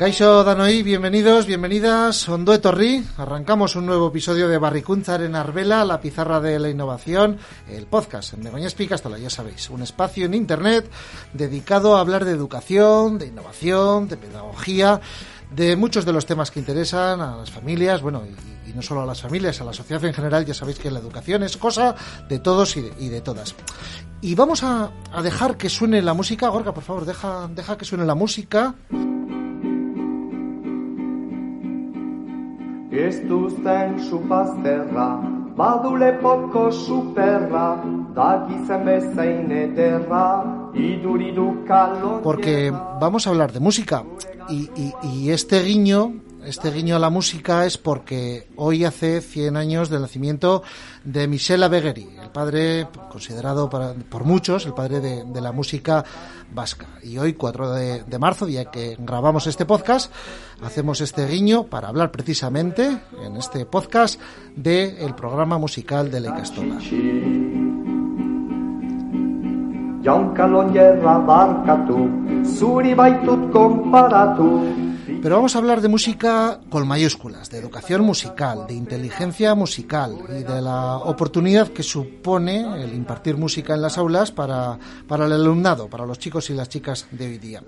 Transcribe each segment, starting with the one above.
Caixo Danoí, bienvenidos, bienvenidas. Ondo Etorri. Arrancamos un nuevo episodio de Barricunzar en Arbela, la pizarra de la innovación, el podcast en Begoña Espícastola, ya sabéis, un espacio en internet dedicado a hablar de educación, de innovación, de pedagogía, de muchos de los temas que interesan a las familias, bueno, y, no solo a las familias, a la sociedad en general, ya sabéis que la educación es cosa de todos y de, todas. Y vamos a, a, dejar que suene la música. Gorka, por favor, deja, deja que suene la música. Ez duzten supazterra, badule poko superra, dakizen bezain ederra, iduridu kalon... Porque vamos a hablar de música, y, y, y este guiño este guiño a la música es porque hoy hace 100 años del nacimiento de Michel Abegueri, el padre considerado para, por muchos el padre de, la música vasca. Y hoy, 4 de, marzo, día que grabamos este podcast, hacemos este guiño para hablar precisamente en este podcast del programa musical de La Castola. Pero vamos a hablar de música con mayúsculas, de educación musical, de inteligencia musical y de la oportunidad que supone el impartir música en las aulas para, para el alumnado, para los chicos y las chicas de hoy día.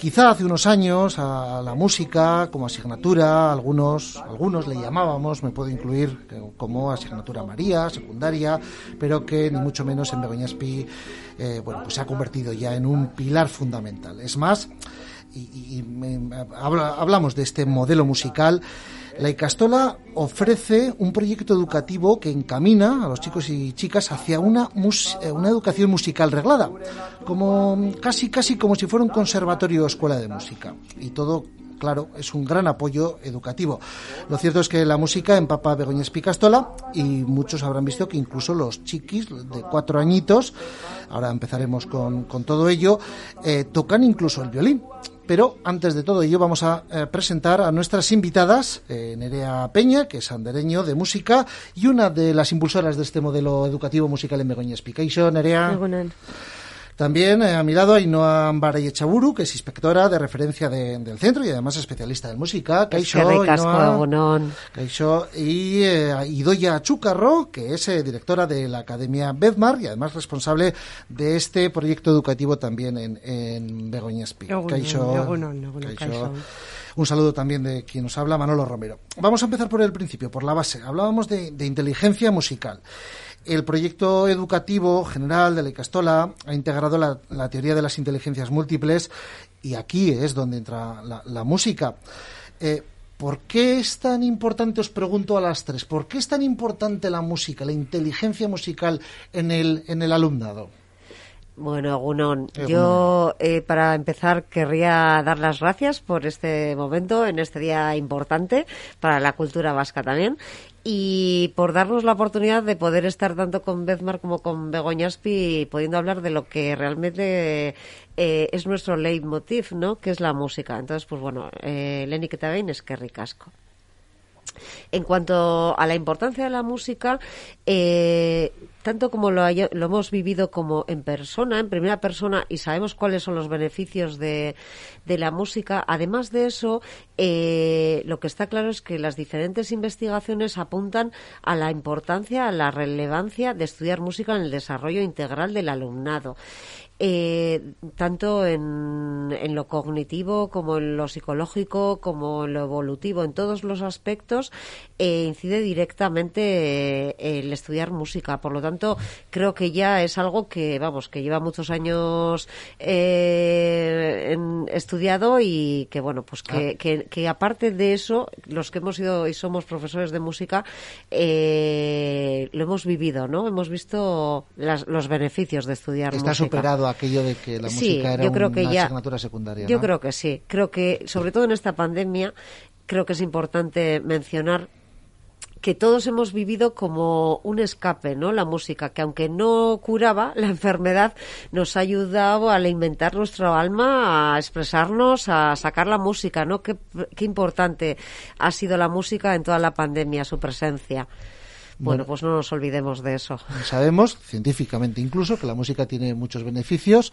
Quizá hace unos años a la música como asignatura, algunos, algunos le llamábamos, me puedo incluir como asignatura María, secundaria, pero que ni mucho menos en Begoñaspi eh, bueno, pues se ha convertido ya en un pilar fundamental. Es más, y, me, habla, hablamos de este modelo musical, la Icastola ofrece un proyecto educativo que encamina a los chicos y chicas hacia una, una educación musical reglada, como casi casi como si fuera un conservatorio o escuela de música. Y todo claro, es un gran apoyo educativo. Lo cierto es que la música empapa Begoña Espicastola y muchos habrán visto que incluso los chiquis de cuatro añitos, ahora empezaremos con, con todo ello, eh, tocan incluso el violín. Pero antes de todo ello vamos a eh, presentar a nuestras invitadas, eh, Nerea Peña, que es andereño de música y una de las impulsoras de este modelo educativo musical en Begoña Espicaixo. Nerea. También eh, a mi lado hay Noa Ambara Echaburu, que es inspectora de referencia de, del centro y además especialista en música. Kaixo, Kaixo y eh, Idoya Chucarro, que es eh, directora de la Academia Bedmar y además responsable de este proyecto educativo también en, en Begoñaspi. Kaixo, un saludo también de quien nos habla, Manolo Romero. Vamos a empezar por el principio, por la base. Hablábamos de, de inteligencia musical. El proyecto educativo general de la Icastola ha integrado la, la, teoría de las inteligencias múltiples y aquí es donde entra la, la música. Eh, ¿Por qué es tan importante, os pregunto a las tres, por qué es tan importante la música, la inteligencia musical en el, en el alumnado? Bueno, Gunón, yo eh, para empezar querría dar las gracias por este momento, en este día importante para la cultura vasca también y por darnos la oportunidad de poder estar tanto con Bezmar como con Begoñaspi pudiendo hablar de lo que realmente eh, es nuestro leitmotiv, ¿no? Que es la música. Entonces, pues bueno, eh, Lenny que también es que ricasco. En cuanto a la importancia de la música, eh, tanto como lo, lo, hemos vivido como en persona, en primera persona, y sabemos cuáles son los beneficios de, de la música, además de eso, eh, lo que está claro es que las diferentes investigaciones apuntan a la importancia, a la relevancia de estudiar música en el desarrollo integral del alumnado eh, tanto en, en, lo cognitivo como en lo psicológico como en lo evolutivo, en todos los aspectos eh, incide directamente eh, el estudiar música. Por lo tanto, creo que ya es algo que, vamos, que lleva muchos años eh, en, estudiado y que, bueno, pues que, que, que, aparte de eso, los que hemos sido y somos profesores de música, eh, lo hemos vivido, ¿no? Hemos visto las, los beneficios de estudiar Está música. superado aquello de que la sí, música era yo creo una que ya, asignatura secundaria. Yo ¿no? creo que sí. Creo que, sobre todo en esta pandemia, creo que es importante mencionar que todos hemos vivido como un escape, ¿no? La música, que aunque no curaba la enfermedad, nos ha ayudado a alimentar nuestro alma, a expresarnos, a sacar la música, ¿no? Qué, qué importante ha sido la música en toda la pandemia, su presencia. Bueno, pues no nos olvidemos de eso. Sabemos, científicamente incluso, que la música tiene muchos beneficios,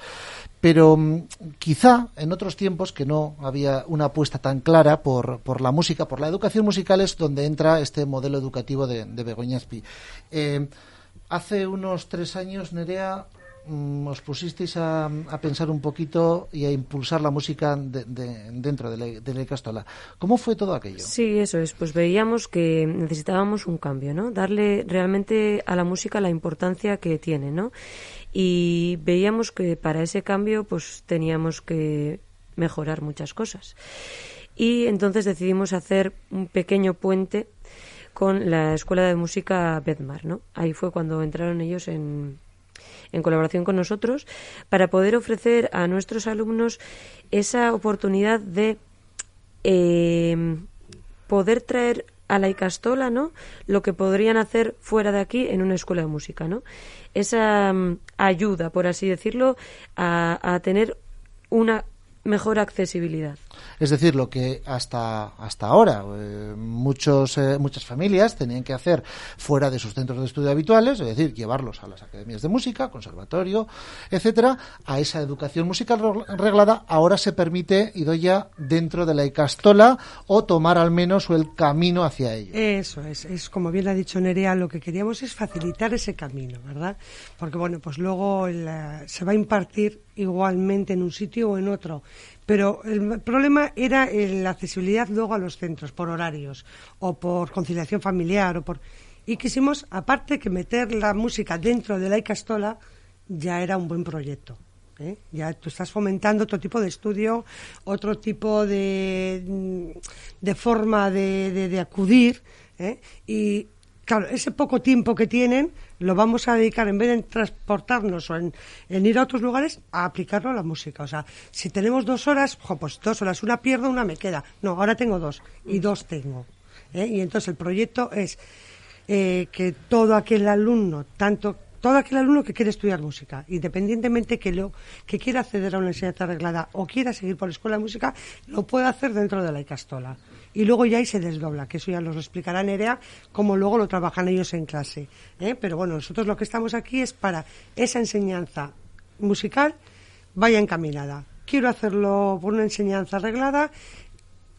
pero mm, quizá en otros tiempos que no había una apuesta tan clara por, por la música, por la educación musical, es donde entra este modelo educativo de, de Begoña Spi. Eh, hace unos tres años, Nerea, Mm, os pusisteis a, pensar un poquito y a impulsar la música dentro de la, de Castola. ¿Cómo fue todo aquello? Sí, eso es. Pues veíamos que necesitábamos un cambio, ¿no? Darle realmente a la música la importancia que tiene, ¿no? Y veíamos que para ese cambio, pues teníamos que mejorar muchas cosas. Y entonces decidimos hacer un pequeño puente con la Escuela de Música Bedmar, ¿no? Ahí fue cuando entraron ellos en, en colaboración con nosotros, para poder ofrecer a nuestros alumnos esa oportunidad de eh, poder traer a la Icastola, ¿no? Lo que podrían hacer fuera de aquí en una escuela de música, ¿no? Esa mm, ayuda, por así decirlo, a tener una mejor accesibilidad. Es decir, lo que hasta, hasta ahora eh, muchos, eh, muchas familias tenían que hacer fuera de sus centros de estudio habituales, es decir, llevarlos a las academias de música, conservatorio, etcétera, a esa educación musical reglada, ahora se permite ya dentro de la ICASTOLA o tomar al menos el camino hacia ello. Eso es, es como bien ha dicho Nerea, lo que queríamos es facilitar ese camino, ¿verdad? Porque bueno, pues luego se va a impartir igualmente en un sitio o en otro. Pero el problema era la accesibilidad luego a los centros, por horarios o por conciliación familiar. o por Y quisimos, aparte que meter la música dentro de la Icastola, ya era un buen proyecto. ¿eh? Ya tú estás fomentando otro tipo de estudio, otro tipo de, de forma de, de, acudir. ¿eh? Y claro, ese poco tiempo que tienen lo vamos a dedicar, en vez de transportarnos o en, ir a otros lugares, a aplicarlo a la música. O sea, si tenemos dos horas, pues dos horas, una pierdo, una me queda. No, ahora tengo dos y dos tengo. ¿eh? Y entonces el proyecto es eh, que todo aquel alumno, tanto todo aquel alumno que quiere estudiar música, independientemente que lo que quiera acceder a una enseñanza arreglada o quiera seguir por la escuela de música, lo puede hacer dentro de la Icastola y luego ya ahí se desdobla, que eso ya nos lo explicará Nerea, cómo luego lo trabajan ellos en clase. ¿eh? Pero bueno, nosotros lo que estamos aquí es para esa enseñanza musical vaya encaminada. Quiero hacerlo por una enseñanza arreglada,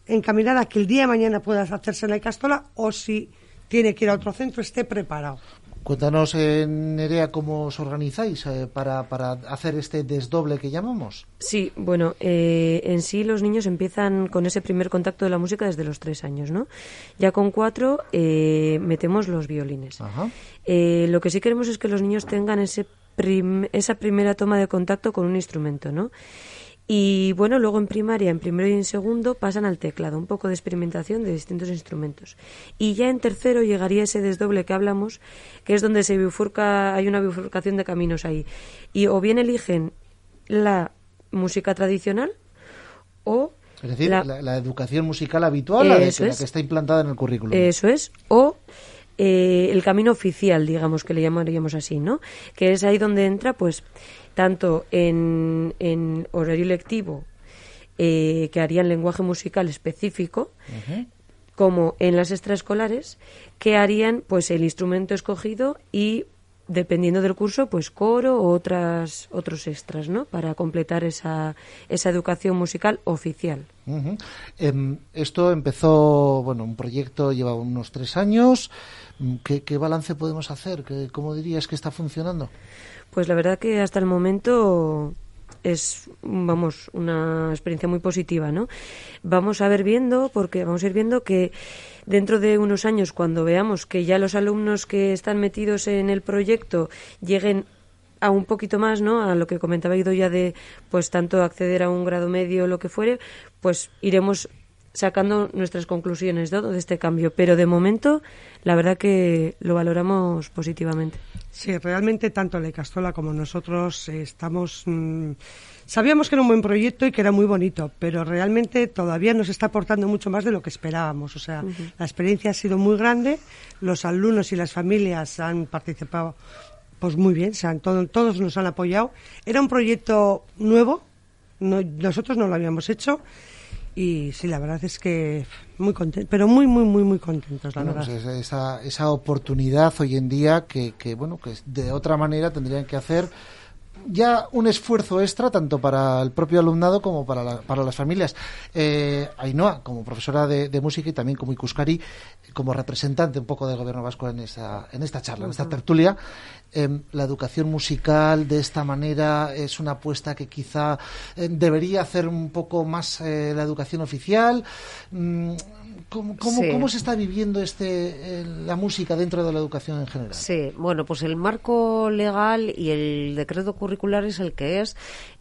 encaminada que el día de mañana pueda hacerse en la castola o si tiene que ir a otro centro esté preparado. Cuéntanos, eh, Nerea, cómo os organizáis eh, para, hacer este desdoble que llamamos. Sí, bueno, eh, en sí los niños empiezan con ese primer contacto de la música desde los tres años, ¿no? Ya con cuatro metemos los violines. lo que sí queremos es que los niños tengan ese esa primera toma de contacto con un instrumento, ¿no? Y bueno, luego en primaria, en primero y en segundo, pasan al teclado, un poco de experimentación de distintos instrumentos. Y ya en tercero llegaría ese desdoble que hablamos, que es donde se bifurca, hay una bifurcación de caminos ahí. Y o bien eligen la música tradicional o es decir, la, educación musical habitual, la, que está implantada en el currículum. Eso es. O eh, el camino oficial, digamos, que le llamaríamos así, ¿no? Que es ahí donde entra, pues, tanto en, en horario lectivo, eh, que harían lenguaje musical específico, como en las extraescolares, que harían pues el instrumento escogido y dependiendo del curso, pues coro o otras, otros extras, ¿no? Para completar esa, esa educación musical oficial. Em, esto empezó, bueno, un proyecto lleva unos tres años. ¿Qué, qué balance podemos hacer? ¿Qué, ¿Cómo dirías que está funcionando? Pues la verdad que hasta el momento es, vamos, una experiencia muy positiva, ¿no? Vamos a ver viendo, porque vamos a ir viendo que dentro de unos años, cuando veamos que ya los alumnos que están metidos en el proyecto lleguen a un poquito más, ¿no? A lo que comentaba Ido ya de, pues tanto acceder a un grado medio o lo que fuere, pues iremos sacando nuestras conclusiones de este cambio. Pero de momento, la verdad que lo valoramos positivamente. Sí, realmente tanto la Castola como nosotros estamos. Mm, sabíamos que era un buen proyecto y que era muy bonito, pero realmente todavía nos está aportando mucho más de lo que esperábamos. O sea, la experiencia ha sido muy grande, los alumnos y las familias han participado pues muy bien, se han, todos nos han apoyado. Era un proyecto nuevo, nosotros no lo habíamos hecho y sí, la verdad es que muy contentos, pero muy, muy, muy, muy contentos, la verdad. Pues esa, esa oportunidad hoy en día que, que, bueno, que de otra manera tendrían que hacer ya un esfuerzo extra tanto para el propio alumnado como para, para las familias. Eh, Ainhoa, como profesora de, música y también como Icuscari, como representante un poco del gobierno vasco en esta, en esta charla, en esta tertulia, em, la educación musical de esta manera es una apuesta que quizá eh, debería hacer un poco más eh, la educación oficial. Mm, ¿Cómo, cómo, se está viviendo este la música dentro de la educación en general? Sí, bueno, pues el marco legal y el decreto curricular es el que es.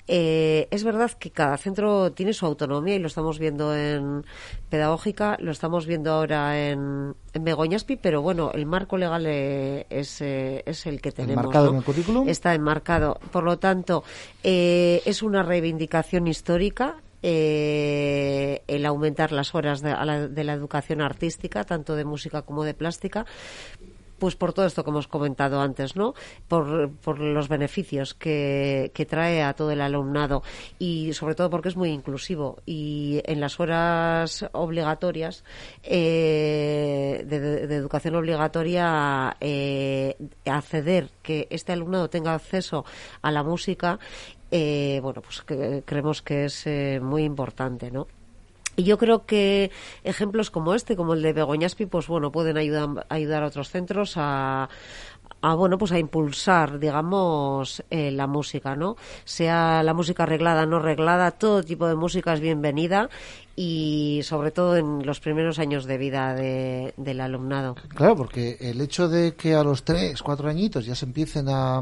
Eh, es verdad que cada centro tiene su autonomía y lo estamos viendo en pedagógica, lo estamos viendo ahora en, en Begoñaspi, pero bueno, el marco legal eh, es, eh, es el que tenemos. ¿Enmarcado en el currículum? Está enmarcado. Por lo tanto, es una reivindicación histórica eh, el aumentar las horas de, la, educación artística, tanto de música como de plástica, pues por todo esto que hemos comentado antes, ¿no? Por, por los beneficios que, que, trae a todo el alumnado y sobre todo porque es muy inclusivo y en las horas obligatorias eh, de, educación obligatoria eh, acceder que este alumnado tenga acceso a la música eh, bueno, pues creemos que es eh, muy importante, ¿no? Y yo creo que ejemplos como este, como el de Begoñaspi, pues bueno, pueden ayudar, ayudar a otros centros a, a bueno pues a impulsar digamos eh, la música no sea la música arreglada no reglada todo tipo de música es bienvenida y sobre todo en los primeros años de vida del alumnado claro porque el hecho de que a los tres cuatro añitos ya se empiecen a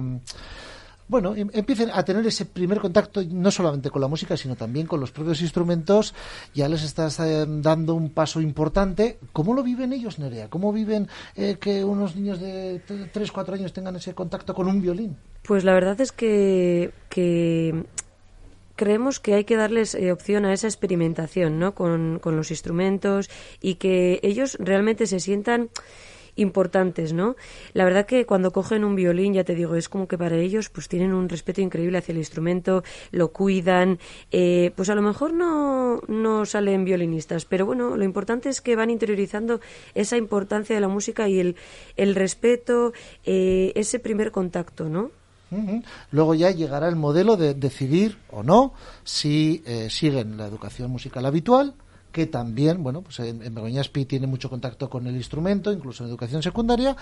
bueno, em, empiecen a tener ese primer contacto no solamente con la música, sino también con los propios instrumentos, ya les estás eh, dando un paso importante. ¿Cómo lo viven ellos, Nerea? ¿Cómo viven eh, que unos niños de 3, 4 años tengan ese contacto con un violín? Pues la verdad es que, creemos que hay que darles eh, opción a esa experimentación ¿no? con, con los instrumentos y que ellos realmente se sientan importantes, ¿no? La verdad que cuando cogen un violín, ya te digo, es como que para ellos pues tienen un respeto increíble hacia el instrumento, lo cuidan, eh, pues a lo mejor no, no salen violinistas, pero bueno, lo importante es que van interiorizando esa importancia de la música y el, el respeto, eh, ese primer contacto, ¿no? Luego ya llegará el modelo de decidir o no si eh, siguen la educación musical habitual que también, bueno, pues en, en tiene mucho contacto con el instrumento, incluso en educación secundaria,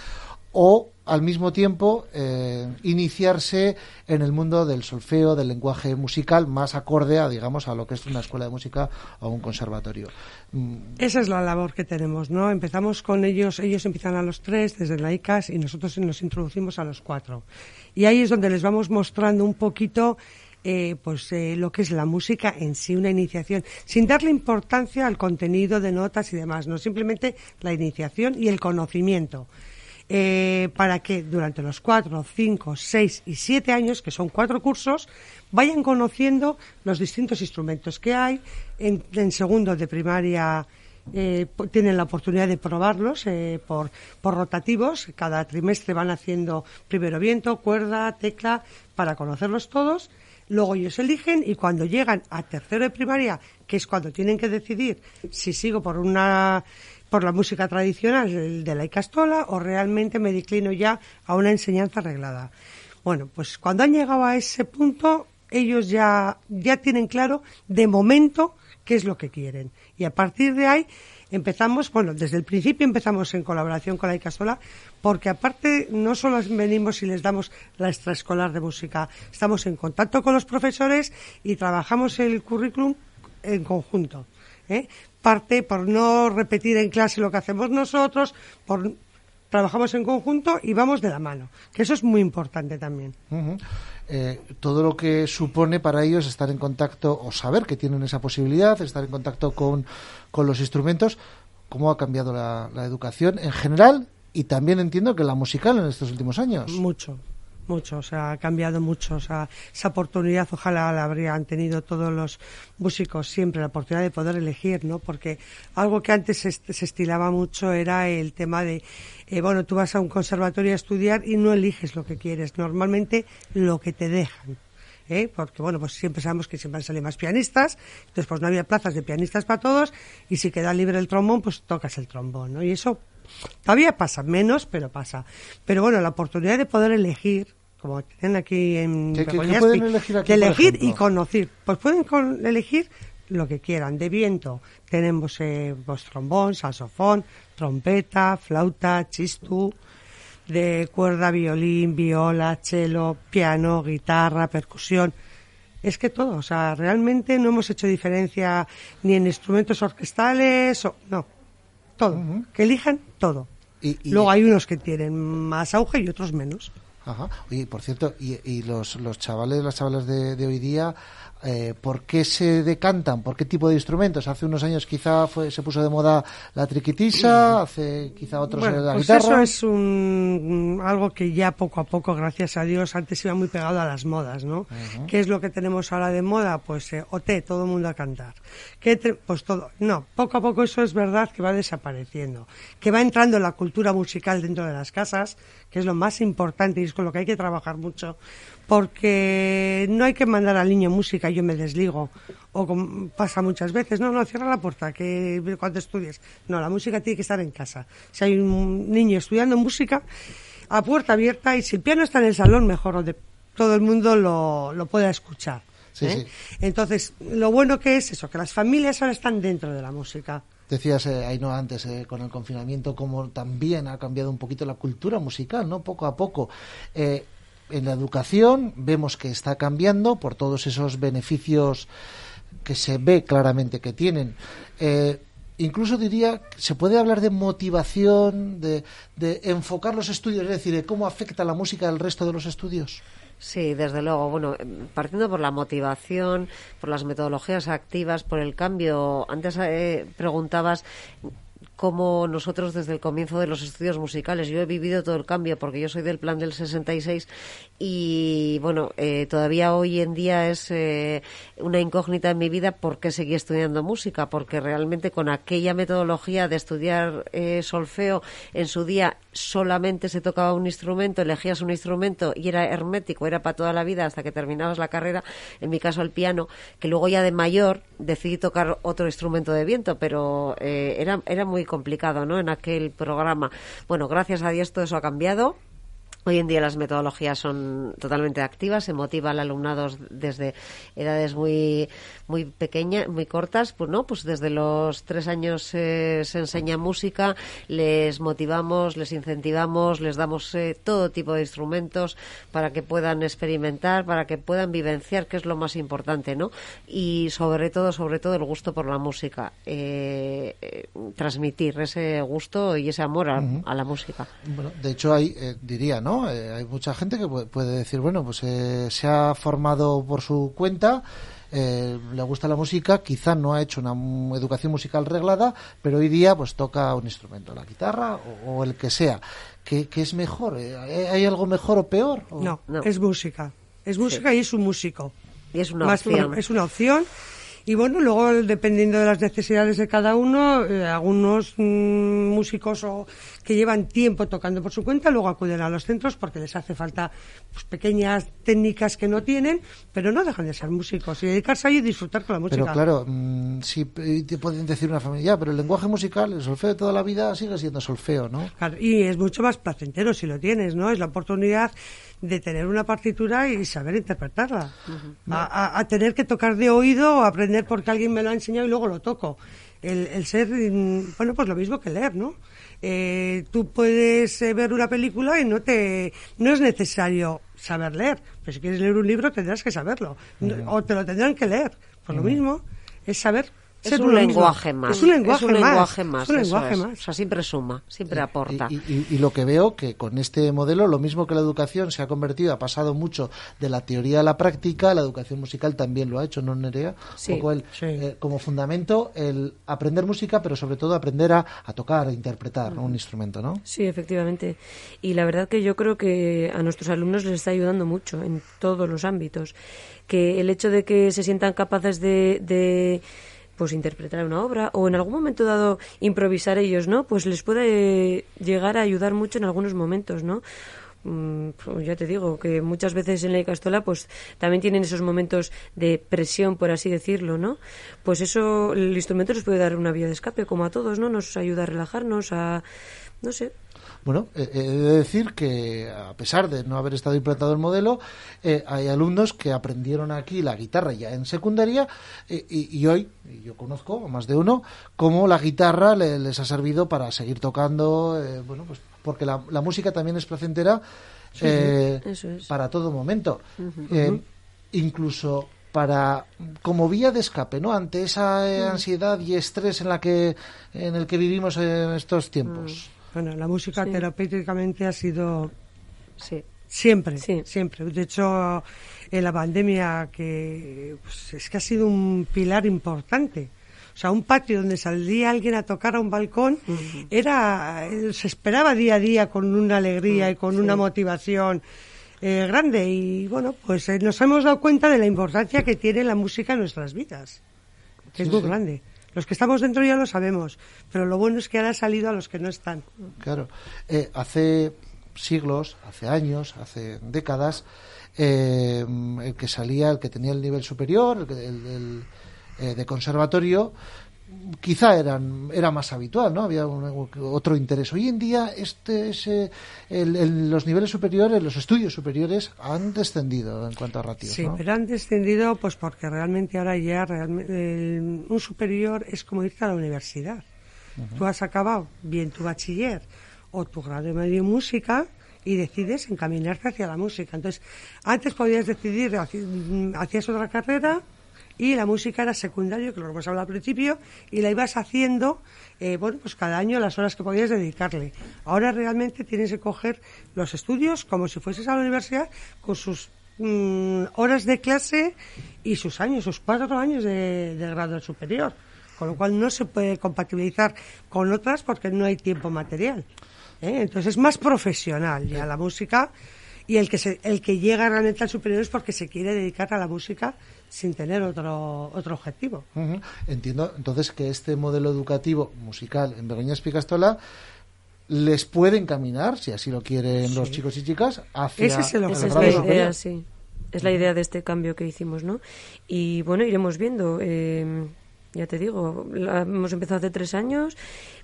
o al mismo tiempo eh, iniciarse en el mundo del solfeo, del lenguaje musical, más acorde a, digamos, a lo que es una escuela de música o un conservatorio. Mm. Esa es la labor que tenemos, ¿no? Empezamos con ellos, ellos empiezan a los tres desde la ICAS y nosotros nos introducimos a los cuatro. Y ahí es donde les vamos mostrando un poquito eh, pues eh, lo que es la música en sí, una iniciación, sin darle importancia al contenido de notas y demás, no simplemente la iniciación y el conocimiento. Eh, para que durante los cuatro, cinco, seis y siete años, que son cuatro cursos, vayan conociendo los distintos instrumentos que hay. En, en segundo de primaria eh, tienen la oportunidad de probarlos por, por rotativos. Cada trimestre van haciendo primero viento, cuerda, tecla, para conocerlos todos luego ellos eligen y cuando llegan a tercero de primaria, que es cuando tienen que decidir si sigo por una por la música tradicional de la Icastola o realmente me declino ya a una enseñanza arreglada. Bueno, pues cuando han llegado a ese punto, ellos ya, ya tienen claro de momento qué es lo que quieren. Y a partir de ahí empezamos, bueno, desde el principio empezamos en colaboración con la Icastola, porque aparte no solo venimos y les damos la extraescolar de música, estamos en contacto con los profesores y trabajamos el currículum en conjunto. ¿eh? Parte por no repetir en clase lo que hacemos nosotros, por trabajamos en conjunto y vamos de la mano, que eso es muy importante también. Eh, todo lo que supone para ellos estar en contacto o saber que tienen esa posibilidad, estar en contacto con, con los instrumentos, cómo ha cambiado la, la educación en general y también entiendo que la musical en estos últimos años. Mucho, mucho, o sea, ha cambiado mucho. O sea, esa oportunidad ojalá la habrían tenido todos los músicos siempre, la oportunidad de poder elegir, ¿no? Porque algo que antes se, estilaba mucho era el tema de, eh, bueno, tú vas a un conservatorio a estudiar y no eliges lo que quieres, normalmente lo que te dejan. ¿eh? porque bueno, pues siempre sabemos que siempre salido más pianistas, entonces pues no había plazas de pianistas para todos, y si queda libre el trombón, pues tocas el trombón, ¿no? Y eso todavía pasa, menos, pero pasa. Pero bueno, la oportunidad de poder elegir, como tienen aquí en ¿Qué, pueden elegir aquí, elegir y conocer, pues pueden elegir lo que quieran. De viento tenemos eh, pues, trombón, saxofón, trompeta, flauta, chistú, de cuerda, violín, viola, cello, piano, guitarra, percusión. Es que todo, o sea, realmente no hemos hecho diferencia ni en instrumentos orquestales, o, no, todo. Que elijan todo. Y, Luego hay unos que tienen más auge y otros menos. Ajá. Y por cierto, y, los, los chavales, las chavalas de, de hoy día eh, ¿por qué se decantan? ¿Por qué tipo de instrumentos? Hace unos años quizá fue, se puso de moda la triquitisa, hace quizá otros la pues Eso es un, algo que ya poco a poco, gracias a Dios, antes iba muy pegado a las modas, ¿no? ¿Qué es lo que tenemos ahora de moda? Pues eh, OT, todo el mundo a cantar. ¿Qué pues todo. No, poco a poco eso es verdad que va desapareciendo. Que va entrando la cultura musical dentro de las casas, que es lo más importante y es con lo que hay que trabajar mucho porque no hay que mandar al niño música y yo me desligo, o como pasa muchas veces, no, no, cierra la puerta, que cuando estudies. No, la música tiene que estar en casa. Si hay un niño estudiando música, a puerta abierta, y si el piano está en el salón, mejor, de todo el mundo lo, lo pueda escuchar. ¿eh? Entonces, lo bueno que es eso, que las familias ahora están dentro de la música. Decías, eh, ahí no antes, eh, con el confinamiento, como también ha cambiado un poquito la cultura musical, ¿no? Poco a poco. En la educación vemos que está cambiando por todos esos beneficios que se ve claramente que tienen. Eh, incluso diría, se puede hablar de motivación, de, enfocar los estudios, es decir, de cómo afecta la música al resto de los estudios. Sí, desde luego. Bueno, partiendo por la motivación, por las metodologías activas, por el cambio. Antes eh, preguntabas como nosotros desde el comienzo de los estudios musicales. Yo he vivido todo el cambio porque yo soy del plan del 66 y bueno, eh, todavía hoy en día es eh, una incógnita en mi vida por qué seguí estudiando música, porque realmente con aquella metodología de estudiar eh, solfeo en su día solamente se tocaba un instrumento, elegías un instrumento y era hermético, era para toda la vida hasta que terminabas la carrera, en mi caso el piano, que luego ya de mayor decidí tocar otro instrumento de viento, pero era, era muy complicado, ¿no? En aquel programa. Bueno, gracias a Dios todo eso ha cambiado. Hoy en día las metodologías son totalmente activas, se motiva al alumnado desde edades muy muy pequeñas, muy cortas, pues no, pues desde los tres años eh, se enseña música, les motivamos, les incentivamos, les damos eh, todo tipo de instrumentos para que puedan experimentar, para que puedan vivenciar, que es lo más importante, ¿no? Y sobre todo, sobre todo el gusto por la música, eh, transmitir ese gusto y ese amor a, a la música. Bueno, de hecho hay, diría, ¿no? Eh, hay mucha gente que puede decir, bueno, pues eh, se ha formado por su cuenta, eh, le gusta la música, quizá no ha hecho una educación musical reglada, pero hoy día pues toca un instrumento, la guitarra o, el que sea. ¿Qué, es mejor? ¿Hay algo mejor o peor? No, es música. Es música y es un músico. Y es una opción. es una opción y bueno, luego dependiendo de las necesidades de cada uno, eh, algunos mm, músicos o, que llevan tiempo tocando por su cuenta, luego acuden a los centros porque les hace falta pues, pequeñas técnicas que no tienen, pero no dejan de ser músicos y dedicarse ahí y disfrutar con la música. Pero claro, mm, si te pueden decir una familia, pero el lenguaje musical, el solfeo de toda la vida sigue siendo solfeo, ¿no? Claro, y es mucho más placentero si lo tienes, ¿no? Es la oportunidad de tener una partitura y saber interpretarla. a, tener que tocar de oído o aprender porque alguien me lo ha enseñado y luego lo toco. El, ser, mm, bueno, pues lo mismo que leer, ¿no? Eh, tú puedes eh, ver una película y no te no es necesario saber leer. Pero si quieres leer un libro tendrás que saberlo. O te lo tendrán que leer. Por lo mismo, es saber es un lenguaje más. Es un lenguaje, más. Es un lenguaje más. O sea, siempre suma, siempre aporta. Y, lo que veo que con este modelo, lo mismo que la educación se ha convertido, ha pasado mucho de la teoría a la práctica, la educación musical también lo ha hecho, ¿no, Nerea? Sí, eh, como fundamento, el aprender música, pero sobre todo aprender a, tocar, a interpretar un instrumento, ¿no? Sí, efectivamente. Y la verdad que yo creo que a nuestros alumnos les está ayudando mucho en todos los ámbitos. Que el hecho de que se sientan capaces de pues interpretar una obra o en algún momento dado improvisar ellos, ¿no? Pues les puede llegar a ayudar mucho en algunos momentos, ¿no? pues ya te digo, que muchas veces en la Icastola pues también tienen esos momentos de presión, por así decirlo, ¿no? Pues eso, el instrumento nos puede dar una vía de escape, como a todos, ¿no? Nos ayuda a relajarnos, a, no sé, bueno, eh, he de decir que a pesar de no haber estado implantado el modelo, eh, hay alumnos que aprendieron aquí la guitarra ya en secundaria eh, y, hoy, yo conozco más de uno, cómo la guitarra les ha servido para seguir tocando, bueno, pues porque la, música también es placentera para todo momento. Incluso para como vía de escape, ¿no? Ante esa ansiedad y estrés en la que en el que vivimos en estos tiempos. Bueno, la música terapéuticamente ha sido siempre, siempre. De hecho, en la pandemia que pues, es que ha sido un pilar importante. O sea, un patio donde salía alguien a tocar a un balcón era se esperaba día a día con una alegría y con una motivación eh, grande. Y bueno, pues eh, nos hemos dado cuenta de la importancia que tiene la música en nuestras vidas, que es muy grande. Los que estamos dentro ya lo sabemos, pero lo bueno es que ahora ha salido a los que no están. Claro. Eh, hace siglos, hace años, hace décadas, eh, el que salía, el que tenía el nivel superior, el, eh, de conservatorio, quizá eran, era más habitual, ¿no? Había otro interés. Hoy en día este, ese, los niveles superiores, los estudios superiores han descendido en cuanto a ratios. Sí, pero han descendido pues porque realmente ahora ya un superior es como irte a la universidad. Tú has acabado bien tu bachiller o tu grado medio en música y decides encaminarte hacia la música. Entonces, antes podías decidir, hacías otra carrera y la música era secundario, que lo hemos hablado al principio, y la ibas haciendo, eh, bueno, pues cada año las horas que podías dedicarle. Ahora realmente tienes que coger los estudios como si fueses a la universidad con sus mm, horas de clase y sus años, sus cuatro años de, grado superior, con lo cual no se puede compatibilizar con otras porque no hay tiempo material. ¿eh? Entonces es más profesional ya la música y el que, se, el que llega realmente al superior es porque se quiere dedicar a la música sin tener otro, otro objetivo. Entiendo entonces que este modelo educativo musical en Begoña Picastola les puede encaminar, si así lo quieren los chicos y chicas, hacia Ese es, el Esa es la idea, sí. Es la idea de este cambio que hicimos, ¿no? Y bueno, iremos viendo. Eh, ya te digo, hemos empezado hace tres años,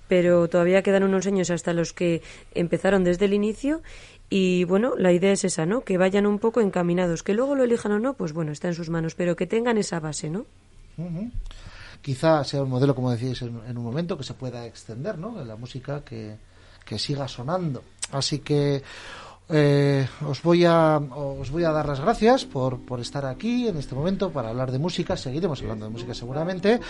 pero todavía quedan unos años hasta los que empezaron desde el inicio y bueno, la idea es esa, ¿no? Que vayan un poco encaminados. Que luego lo elijan o no, pues bueno, está en sus manos, pero que tengan esa base, ¿no? Quizá sea un modelo, como decíais en, un momento, que se pueda extender, ¿no? En la música que, que siga sonando. Así que eh, os, voy a, os voy a dar las gracias por, por estar aquí en este momento para hablar de música. Seguiremos hablando de música seguramente.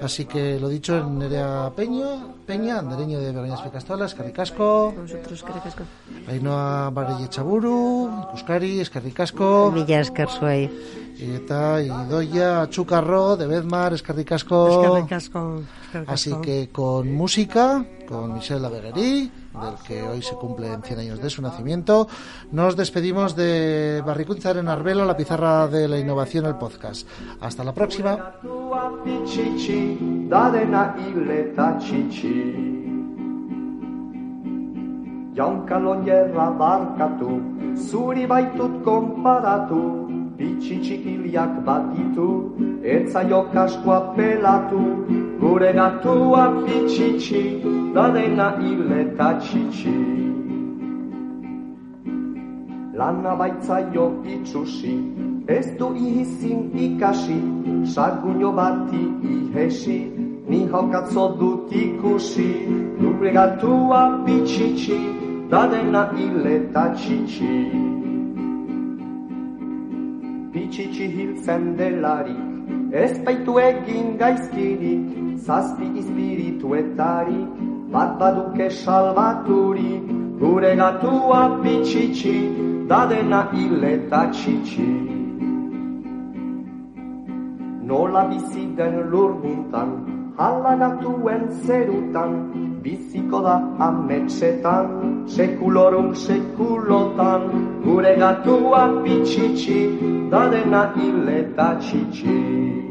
Así que lo dicho en Nerea Peño, Peña, andereño de Begoñas Picastola, Escarricasco. Vosotros, Escarricasco. Ainhoa Barelle Chaburu, Ikuskari, Escarricasco. Milla Escarzuay. Eta Idoia Chucarro de Bedmar, Escarricasco. Escarricasco. Así que con música, con Michelle Laveguerí del que hoy se cumplen 100 años de su nacimiento. Nos despedimos de Barricunzar en Arbelo, la pizarra de la innovación, el podcast. Hasta la próxima. Bitxitxikiliak bat ditu, etzaio kaskoa pelatu, gure gatua bitxitxi, da dena hile eta txitxi. Lana baitzaio itxusi, ez du ihizin ikasi, sarguño bati ihesi, ni haukatzo dut ikusi, gure gatua bitxitxi, da dena hile eta txitxi. Bitxitsi hiltzen delarik, ez baitu egin gaizkirik, zazpi espirituetarik, bat baduke salbaturik, gure gatua bitxitsi, dadena hileta txitsi. Nola bizi den lur nintan, halagatuen zerutan, biziko da ametsetan, sekulorum sekulotan, gure gatua bitxitsi, da dena hileta txitsi.